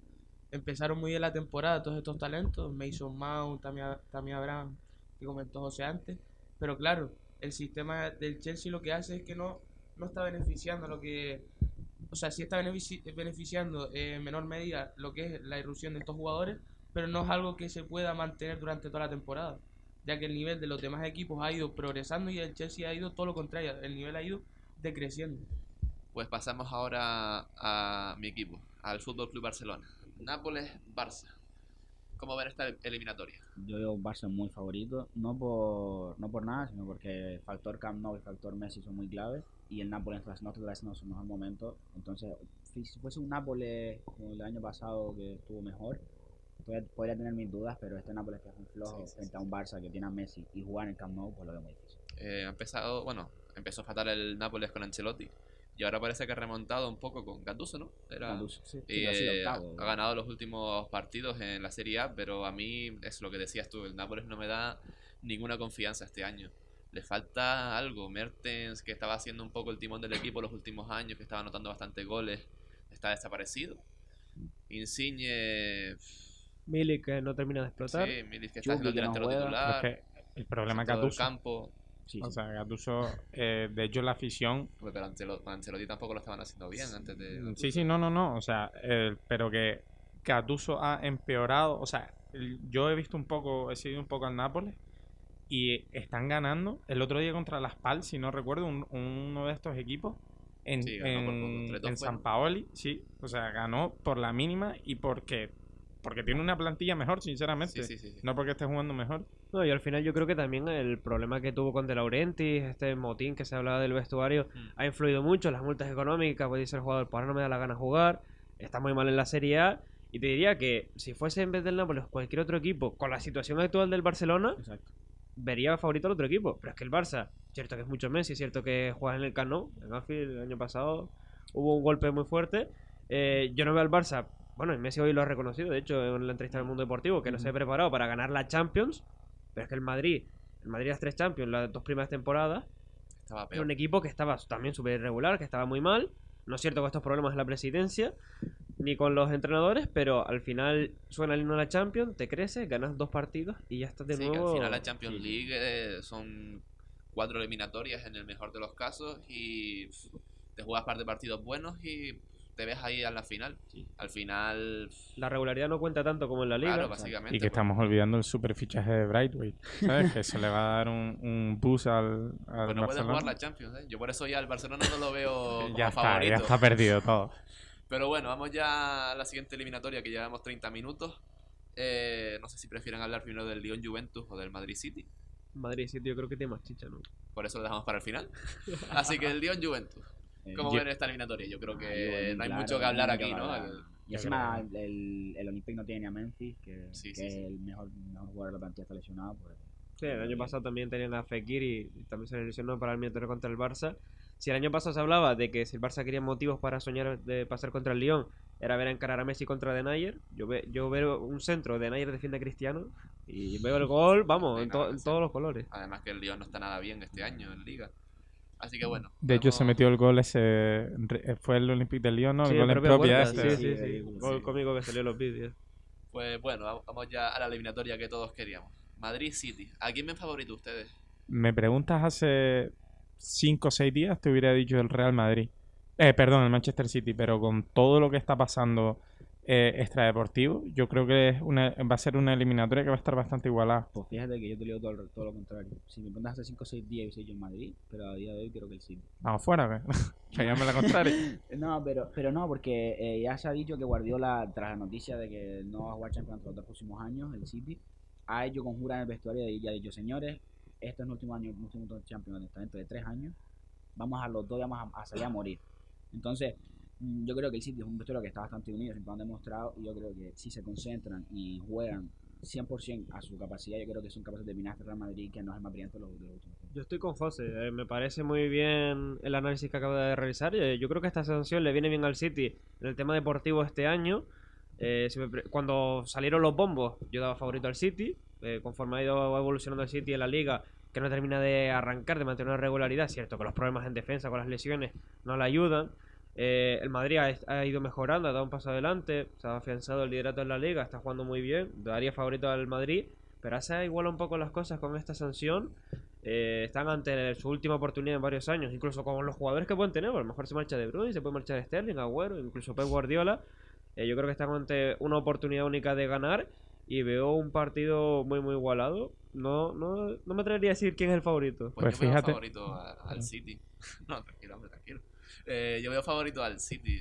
Empezaron muy bien la temporada todos estos talentos, Mason Mount, también Abraham, que comentó José antes. Pero claro, el sistema del Chelsea lo que hace es que no, no está beneficiando lo que... O sea, sí está benefici- beneficiando eh, en menor medida lo que es la irrupción de estos jugadores, pero no es algo que se pueda mantener durante toda la temporada, ya que el nivel de los demás equipos ha ido progresando y el Chelsea ha ido todo lo contrario, el nivel ha ido decreciendo. Pues pasamos ahora a mi equipo, al Fútbol Club Barcelona. Nápoles-Barça. ¿Cómo ven esta eliminatoria? Yo veo Barça muy favorito, no por, no por nada, sino porque el factor Camp Nou y el factor Messi son muy claves y el Nápoles no está haciendo su mejor momento. Entonces, si fuese un Nápoles como el año pasado que estuvo mejor, podría tener mis dudas, pero este Nápoles que es muy flojo Sí, sí, frente a un Barça que tiene a Messi y jugar en el Camp Nou, pues lo veo muy difícil. Eh, ha empezado, bueno, empezó fatal el Nápoles con Ancelotti y ahora parece que ha remontado un poco con Gattuso, ¿no? Era, Gattuso. Sí. y, pero ha sido eh, ha, octavo. ha ganado los últimos partidos en la Serie A, pero a mí es lo que decías tú, el Nápoles no me da ninguna confianza este año. Le falta algo. Mertens, que estaba haciendo un poco el timón del equipo los últimos años, que estaba anotando bastantes goles, está desaparecido. Insigne, Milik que no termina de explotar. sí, Milik que está Chucky siendo el delantero titular. Es que el problema es Gattuso. campo. Sí, O sí. sea, Gattuso, eh, de hecho la afición... Pues, Pero Ancelo- con Ancelotti tampoco lo estaban haciendo bien antes de. Sí, sí, no, no, no. O sea, eh, pero que Gattuso ha empeorado. O sea, yo he visto un poco, he seguido un poco al Nápoles y están ganando. El otro día contra Las Pal, si no recuerdo, un- uno de estos equipos en, Sí, en, 3-2 en San. Paoli, sí. O sea, ganó por la mínima y porque porque tiene una plantilla mejor, sinceramente. Sí, sí, sí. sí. No porque esté jugando mejor. No, y al final yo creo que también el problema que tuvo con De Laurentiis, este motín que se hablaba del vestuario, Mm. ha influido mucho. Las multas económicas, puede ser el jugador, pues ahora no me da la gana jugar, está muy mal en la Serie A. Y te diría que si fuese en vez del Nápoles cualquier otro equipo, con la situación actual del Barcelona, Exacto. vería favorito al otro equipo. Pero es que el Barça, cierto que es mucho Messi, cierto que juega en el Camp Nou, en Anfield el año pasado hubo un golpe muy fuerte. Eh, yo no veo al Barça, bueno, y Messi hoy lo ha reconocido, de hecho, en la entrevista del Mundo Deportivo, que no se ha preparado para ganar la Champions, pero es que el Madrid, el Madrid las tres Champions, las dos primeras temporadas, Estaba era un equipo que estaba también súper irregular, que estaba muy mal. No es cierto con estos problemas de la presidencia, ni con los entrenadores, pero al final suena el himno de la Champions, te creces, ganas dos partidos y ya estás de Sí, que nuevo. al final la Champions. League eh, son cuatro eliminatorias en el mejor de los casos y te juegas par de partidos buenos y te ves ahí a la final. Al final, La regularidad no cuenta tanto como en la liga. claro, básicamente. Y que pues, estamos olvidando el super fichaje de Brightway. ¿Sabes? que se le va a dar un, un boost al, al pues no puede Barcelona. jugar la Champions, ¿eh? Yo por eso ya al Barcelona no lo veo como ya está, favorito. ya está perdido todo. Pero bueno, vamos ya a la siguiente eliminatoria que llevamos 30 minutos. Eh, no sé si prefieren hablar primero del Lyon Juventus o del Madrid City. Madrid City yo creo que tiene más chicha, ¿no? Por eso lo dejamos para el final. Así que el Lyon Juventus. Eh, ¿Cómo Yo- ven esta eliminatoria? Yo creo que no hay claro, mucho que hablar aquí, que ¿no? El- Y encima creo el, el Olympique no tiene a Memphis, que, Sí, que sí, es sí. el mejor, mejor jugador de la plantilla, está lesionado. Pues, Sí, el año pasado también tenían a Fekir y, y también se lesionó para el eliminatorio contra el Barça. Si el año pasado se hablaba de que si el Barça quería motivos para soñar de pasar contra el Lyon, era ver a encarar a Messi contra Denayer. Yo, ve, yo veo un centro, Denayer defiende a Cristiano y veo el gol, vamos, en, to- en sí. todos los colores. Además que el Lyon no está nada bien este año en Liga. Así que bueno. De hecho, se metió el gol ese. re- Fue el Olympique de Lyon, ¿no? Sí, el gol en propia ese. sí, sí, Sí. Gol cómico que salió en los vídeos. Pues bueno, va- vamos ya a la eliminatoria que todos queríamos. Madrid City. ¿A quién ven favorito ustedes? Me preguntas hace 5 o 6 días, te hubiera dicho el Real Madrid. Eh, perdón, el Manchester City, pero con todo lo que está pasando eh, extradeportivo, yo creo que es una, va a ser una eliminatoria que va a estar bastante igualada. pues fíjate que yo te digo todo, lo- todo lo contrario. Si me preguntas hace 5 o 6 días, soy yo en Madrid, pero a día de hoy creo que el City. Vamos fuera, que llame la contraria. No, pero, pero no, porque eh, ya se ha dicho que Guardiola, tras la noticia de que no va a jugar Champions los dos próximos años, el City, ha hecho conjura en el vestuario y ya ha dicho, señores, este es el último año, el último Champions de- dentro de tres años, vamos a los dos vamos a, a salir a morir. Entonces, yo creo que el City es un vestuario que está bastante unido, siempre han demostrado, y yo creo que si se concentran y juegan 100% a su capacidad, yo creo que son capaces de dominar este Real Madrid, que no es el más brillante de los, de. Yo estoy con José, eh, me parece muy bien el análisis que acaba de realizar. eh, yo creo que esta sanción le viene bien al City en el tema deportivo este año. Eh, si cuando salieron los bombos, yo daba favorito al City. eh, conforme ha ido evolucionando el City en la liga, que no termina de arrancar, de mantener una regularidad. Cierto que los problemas en defensa con las lesiones no le ayudan. Eh, el Madrid ha, ha ido mejorando, ha dado un paso adelante, se ha afianzado el liderato en la liga, está jugando muy bien. Daría favorito al Madrid, pero hace igual un poco las cosas con esta sanción. Eh, están ante su última oportunidad en varios años, incluso con los jugadores que pueden tener. A lo mejor se marcha De Bruyne, se puede marchar Sterling, Agüero, incluso Pep Guardiola. Eh, yo creo que están ante una oportunidad única de ganar y veo un partido muy muy igualado. No, no, no me atrevería a decir quién es el favorito. Pues, Pues yo veo fíjate. favorito a- al City. No, tranquilo, hombre, tranquilo. Eh, yo veo favorito al City.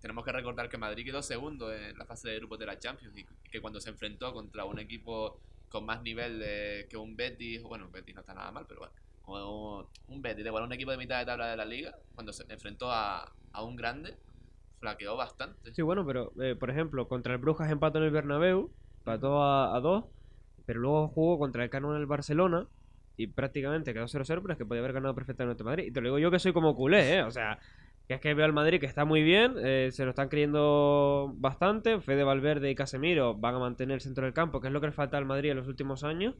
Tenemos que recordar que Madrid quedó segundo en la fase de grupos de la Champions y que cuando se enfrentó contra un equipo con más nivel de- que un Betis, bueno, Betis no está nada mal, pero bueno, un, un Betis, igual un equipo de mitad de tabla de la liga, cuando se enfrentó a, a un grande, flaqueó bastante. Sí, bueno, pero eh, por ejemplo, contra el Brujas empató en el Bernabéu, empató a, a 2, pero luego jugó contra el Cano en el Barcelona y prácticamente quedó 0-0, pero es que podía haber ganado perfectamente Madrid. Y te lo digo yo que soy como culé, ¿eh? O sea, que es que veo al Madrid que está muy bien, eh, se lo están creyendo bastante. Fede Valverde y Casemiro van a mantener el centro del campo, que es lo que le falta al Madrid en los últimos años.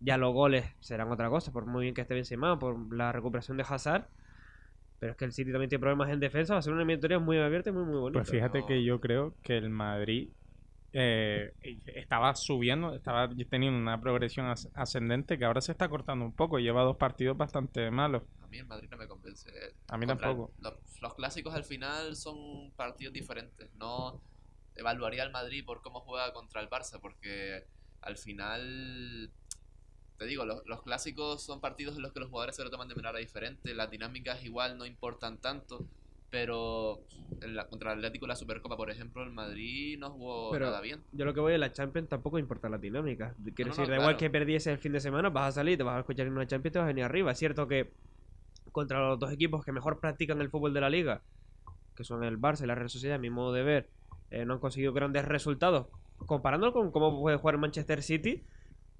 Ya los goles serán otra cosa, por muy bien que esté Benzema, por la recuperación de Hazard. Pero es que el City también tiene problemas en defensa, va a ser una eliminatoria muy abierta y muy, muy bonita. Pues fíjate no. que yo creo que el Madrid eh, estaba subiendo, estaba teniendo una progresión as- ascendente que ahora se está cortando un poco. Lleva dos partidos bastante malos. A mí el Madrid no me convence. A mí Contra el- tampoco. los, los clásicos al final son partidos diferentes. No evaluaría al Madrid por cómo juega contra el Barça, porque al final, te digo, los, los clásicos son partidos en los que los jugadores se lo toman de manera diferente. Las dinámicas igual no importan tanto. Pero en la, contra el Atlético la Supercopa, por ejemplo, el Madrid no jugó Pero- nada bien. Yo lo que voy en la Champions tampoco importa la dinámica. Quiero No, no, decir, da claro. igual que perdiese el fin de semana, vas a salir, te vas a escuchar en una Champions y te vas a venir arriba. Es cierto que contra los dos equipos que mejor practican el fútbol de la liga, que son el Barça y la Real Sociedad, a mi modo de ver, eh, no han conseguido grandes resultados. Comparándolo con cómo puede jugar Manchester City,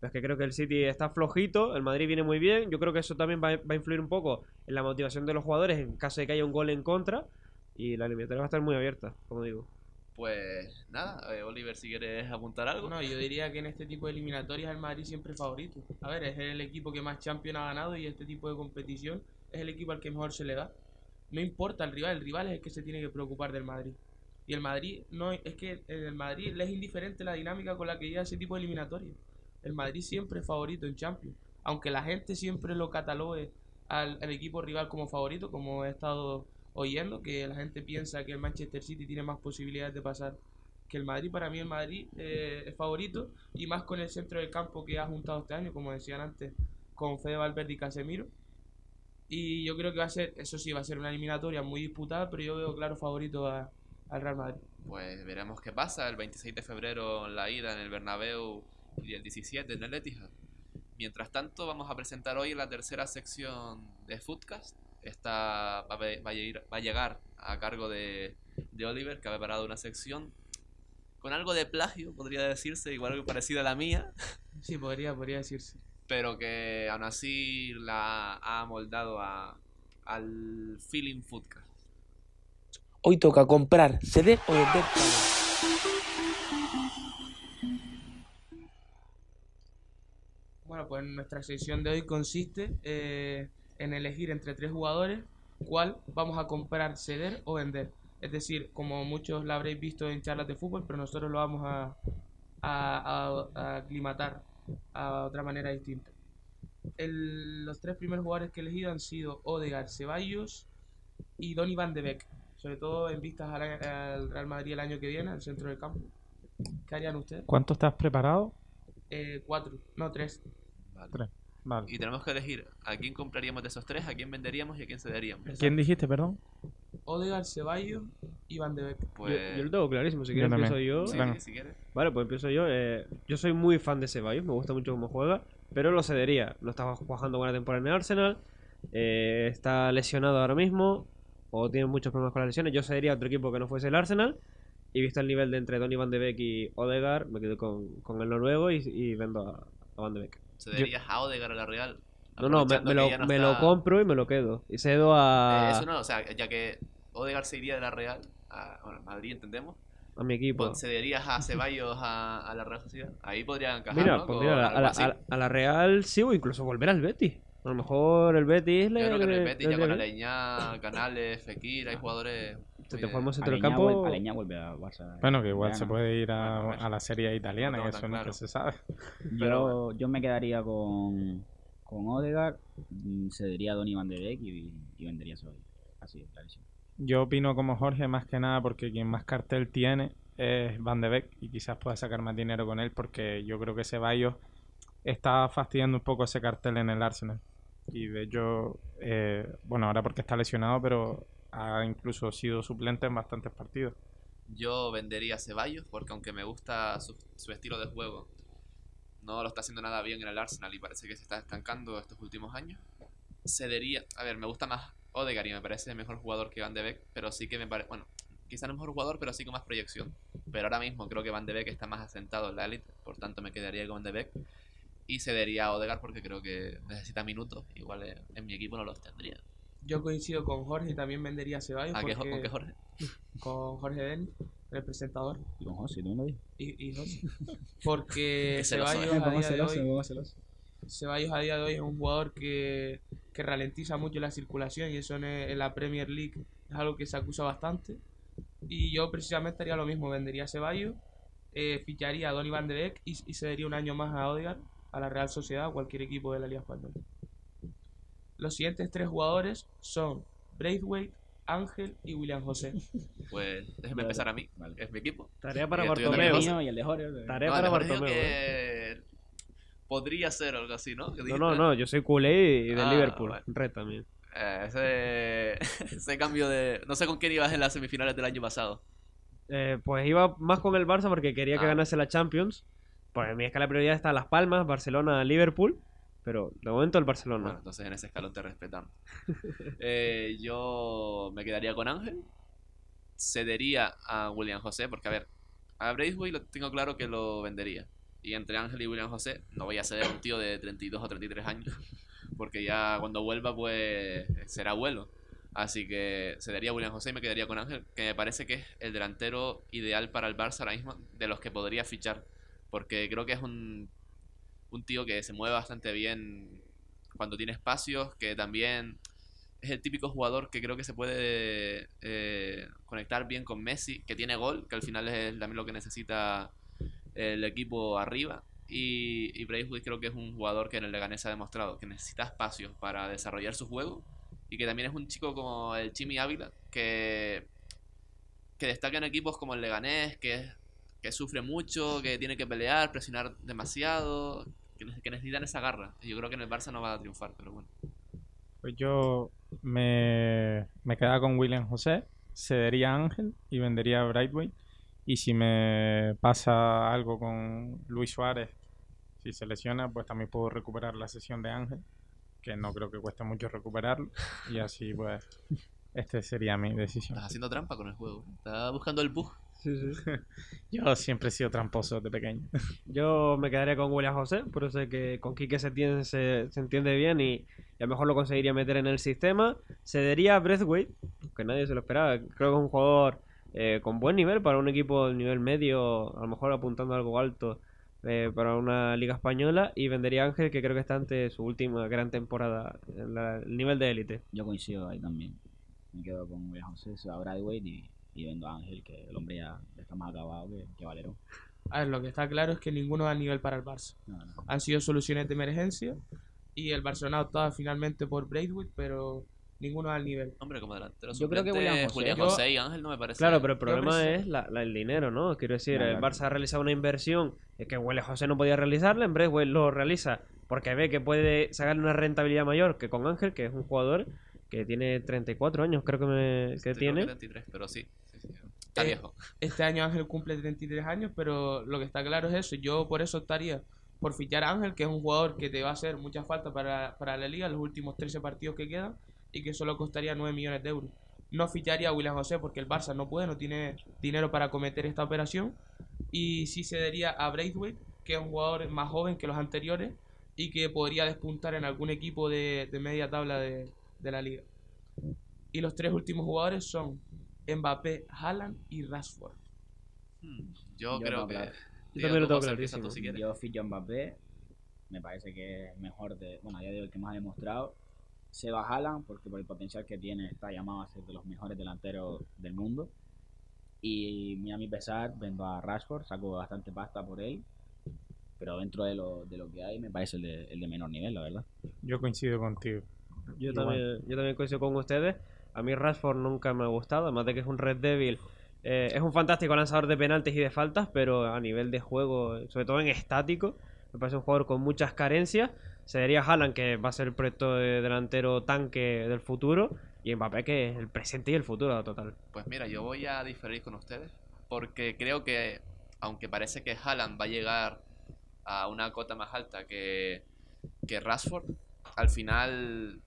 es que creo que el City está flojito, el Madrid viene muy bien. Yo creo que eso también va, va a influir un poco en la motivación de los jugadores en caso de que haya un gol en contra. Y la eliminatoria va a estar muy abierta, como digo. Pues nada, eh, Oliver, si quieres apuntar algo. No, yo diría que en este tipo de eliminatorias el Madrid siempre es favorito. A ver, es el equipo que más Champions ha ganado y este tipo de competición es el equipo al que mejor se le da. No importa el rival, el rival es el que se tiene que preocupar del Madrid. Y el Madrid, no es que el Madrid le es indiferente la dinámica con la que llega ese tipo de eliminatorias. El Madrid siempre es favorito en Champions. Aunque la gente siempre lo catalogue al, equipo rival como favorito, como he estado oyendo, que la gente piensa que el Manchester City tiene más posibilidades de pasar que el Madrid. Para mí el Madrid eh, es favorito y más con el centro del campo que ha juntado este año, como decían antes, con Fede Valverde y Casemiro. Y yo creo que va a ser, eso sí, va a ser una eliminatoria muy disputada, pero yo veo claro favorito a- al Real Madrid. Pues veremos qué pasa el 26 de febrero la ida en el Bernabéu y el 17 en el Etihad. Mientras tanto, vamos a presentar hoy la tercera sección de Foodcast. Esta va a, va a ir- va a llegar a cargo de, de Oliver, que ha preparado una sección con algo de plagio, podría decirse, igual algo parecido a la mía, Sí, podría, podría decirse. pero que aún así la ha moldado a, al Feeling Foodcast. Hoy toca comprar, ceder o vender. Bueno, pues nuestra sección de hoy consiste eh, en elegir entre tres jugadores cuál vamos a comprar, ceder o vender. Es decir, como muchos lo habréis visto en charlas de fútbol, pero nosotros lo vamos a, a, a- a aclimatar a otra manera distinta. El- los tres primeros jugadores que he elegido han sido Odegaard, Ceballos y Donny van de Beek. Sobre todo en vistas al, al Real Madrid el año que viene, al centro del campo. ¿Qué harían ustedes? ¿Cuánto estás preparado? Eh, cuatro, no tres. Vale. Tres. Vale. Y tenemos que elegir a quién compraríamos de esos tres, a quién venderíamos y a quién cederíamos. ¿Quién dijiste, perdón? Odegaard, Ceballos y Van de Beek. Yo, Pues... yo lo tengo clarísimo, si quieres empiezo yo. Sí, si quieres. Vale, pues empiezo yo. eh, yo soy muy fan de Ceballos, me gusta mucho cómo juega, pero lo cedería. No estaba jugando buena temporada en el Arsenal, eh, está lesionado ahora mismo, o tiene muchos problemas con las lesiones. Yo cedería a otro equipo que no fuese el Arsenal, y visto el nivel de entre Donny Van de Beek y Odegaard, me quedo con, con el noruego y, y vendo a, a Van de Beek. ¿Cederías a Odegaard a la Real? No, no, me, lo, ya no me lo compro y me lo quedo. Y cedo a, Eh, eso no, o sea, ya que Odegaard se iría de la Real a bueno, Madrid, entendemos. a mi equipo. Cederías a Ceballos a, a la Real Sociedad. Ahí podrían encajar, Mira, ¿no? pues a, la- a la, así. a la- a la Real sí o incluso volver al Betis. A lo mejor el Betis le. Yo creo que en el le- Betis le ya con. Aleñá, Canales, Fekir, hay jugadores... Se muy te un centro del campo. vuelve, Aleñá vuelve a Barça. Bueno, que igual se no. puede ir a la serie italiana, No que eso claro. se sabe. Pero Yo, yo me quedaría con, con Odegaard, mm, cedería a Donny Van de Beek y, y vendería. Así, clarísimo. Yo opino como Jorge más que nada porque quien más cartel tiene es Van de Beek y quizás pueda sacar más dinero con él porque yo creo que Ceballos está fastidiando un poco ese cartel en el Arsenal. Y de hecho, eh, bueno, ahora porque está lesionado, pero ha incluso sido suplente en bastantes partidos. yo vendería a Ceballos porque aunque me gusta su, estilo de juego, no lo está haciendo nada bien en el Arsenal y parece que se está estancando estos últimos años. Cedería, a ver, me gusta más Odegaard y me parece mejor jugador que Van de Beek, pero sí que me parece, bueno, quizá no mejor jugador, pero sí con más proyección. Pero ahora mismo creo que Van de Beek está más asentado en la élite, por tanto me quedaría con Van de Beek y cedería a Odegaard porque creo que necesita minutos, igual en, en mi equipo no los tendría. Yo coincido con Jorge y también vendería a Ceballos. ¿A qué, porque- ¿Con qué Jorge? Con Jorge Denis, el presentador. Y con José, tú me lo dices. Y, y José. Porque Ceballos eh. a día de hoy Ceballos a día de hoy es un jugador que, que ralentiza mucho la circulación y eso en, en la Premier League es algo que se acusa bastante. Y yo precisamente haría lo mismo, vendería a Ceballos, eh, ficharía a Donny Van de Beek y, y cedería un año más a Odegaard, a la Real Sociedad o cualquier equipo de la Liga Española. Los siguientes tres jugadores son Braithwaite, Ángel y William José. Pues déjeme Vale. empezar a mí, Vale. es mi equipo. Tarea para mío y el de Jorge. Tarea No, para que podría ser algo así, ¿no? ¿Qué No, no, no, yo soy culé y del Ah, Liverpool. vale. Red también. Eh, ese, ese cambio de... No sé con quién ibas en las semifinales del año pasado. Eh, pues iba más con el Barça porque quería que Ah. ganase la Champions. Pues en mi escala de prioridad está Las Palmas, Barcelona, Liverpool. Pero de momento el Barcelona. Bueno, entonces en ese escalón te respetamos. Eh, yo me quedaría con Ángel. Cedería a William José, porque a ver, a Braithwaite lo tengo claro que lo vendería. Y entre Ángel y William José, no voy a ceder a un tío de 32 o 33 años, porque ya cuando vuelva, pues será abuelo. Así que cedería a William José y me quedaría con Ángel, que me parece que es el delantero ideal para el Barça ahora mismo, de los que podría fichar. Porque creo que es un, un tío que se mueve bastante bien cuando tiene espacios, que también es el típico jugador que creo que se puede eh, conectar bien con Messi, que tiene gol, que al final es también lo que necesita el equipo arriba. Y, y creo que es un jugador que en el Leganés ha demostrado que necesita espacios para desarrollar su juego y que también es un chico como el Chimi Ávila que, que destaca en equipos como el Leganés, que, que sufre mucho, que tiene que pelear, presionar demasiado, que, ne- que necesitan esa garra. Yo creo que en el Barça no va a triunfar, pero bueno. Pues yo me, me quedaba con William José, cedería a Ángel y vendería a Brightway. Y si me pasa algo con Luis Suárez, si se lesiona, pues también puedo recuperar la sesión de Ángel, que no creo que cueste mucho recuperarlo. Y así, pues, este sería mi decisión. Estás haciendo trampa con el juego. Estás buscando el bug. Sí, sí. Yo siempre he sido tramposo de pequeño. Yo me quedaría con William José, por eso es que con Quique se, tiene- se, se entiende bien y, y a lo mejor lo conseguiría meter en el sistema. Cedería a Breathwaite, que nadie se lo esperaba. Creo que es un jugador eh, con buen nivel para un equipo de nivel medio, a lo mejor apuntando a algo alto eh, para una liga española. Y vendería a Ángel, que creo que está ante su última gran temporada en la- el nivel de élite. Yo coincido ahí también. Me quedo con William José, a Bradway y, y vendo a Ángel, que el hombre ya, está más acabado que, que Valero. A ver, lo que está claro es que ninguno da nivel para el Barça. No, no. Han sido soluciones de emergencia y el Barcelona optaba finalmente por Braithwaite, pero ninguno da el nivel. Hombre, como delantero Yo creo que William José- Julián yo- José y Ángel no me parece. Claro, pero el problema es la- la- el dinero, ¿no? Quiero decir, No, el claro. Barça ha realizado una inversión que Huele José no podía realizarla, en Breathwaite lo realiza porque ve que puede sacarle una rentabilidad mayor que con Ángel, que es un jugador que tiene 34 años, creo que, me, que tiene. 33, pero sí. sí, sí. Está Eh, viejo. Este año Ángel cumple 33 años, pero lo que está claro es eso. Yo por eso optaría por fichar a Ángel, que es un jugador que te va a hacer mucha falta para, para la liga, los últimos 13 partidos que quedan, y que solo costaría 9 millones de euros. No ficharía a William José porque el Barça no puede, no tiene dinero para cometer esta operación. Y sí cedería a Braithwaite, que es un jugador más joven que los anteriores y que podría despuntar en algún equipo de, de media tabla de, de la liga. Y los tres últimos jugadores son Mbappé, Haaland y Rashford. Hmm, Yo, Yo creo no, que. claro. Diego, también lo tengo tú clarísimo. si. Yo ficho a Mbappé, me parece que es mejor de, bueno, a día de hoy el que más ha demostrado. Seba Haaland, porque por el potencial que tiene está llamado a ser de los mejores delanteros del mundo. Y muy a mi pesar, vendo a Rashford, saco bastante pasta por él. Pero dentro de lo, de lo que hay, me parece el de, el de menor nivel, la verdad. Yo coincido contigo. Yo Igual. también, yo también coincido con ustedes. A mí Rashford nunca me ha gustado, además de que es un Red Devil. eh, es un fantástico lanzador de penaltis y de faltas, pero a nivel de juego, sobre todo en estático, me parece un jugador con muchas carencias. Sería Haaland, que va a ser el proyecto de delantero tanque del futuro, y Mbappé, que es el presente y el futuro total. Pues mira, yo voy a diferir con ustedes. Porque creo que, aunque parece que Haaland va a llegar a una cota más alta que, que Rashford, al final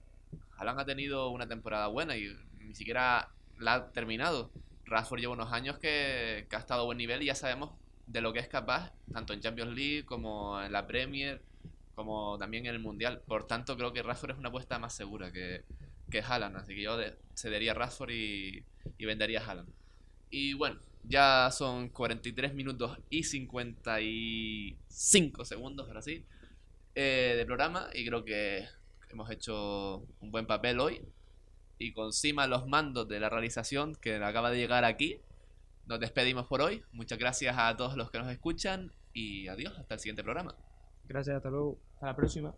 Haaland ha tenido una temporada buena y ni siquiera la ha terminado. Rashford lleva unos años que, ha estado a buen nivel y ya sabemos de lo que es capaz, tanto en Champions League como en la Premier, como también en el Mundial. Por tanto, creo que Rashford es una apuesta más segura que, que Haaland. Así que yo de- cedería a Rashford y, y vendería a Haaland. Y bueno, ya son 43 minutos y 55 segundos, ahora sí, eh, de programa. Y creo que hemos hecho un buen papel hoy. Y con Sima los mandos de la realización que acaba de llegar aquí, nos despedimos por hoy. Muchas gracias a todos los que nos escuchan y adiós, hasta el siguiente programa. Gracias, hasta luego. Hasta la próxima.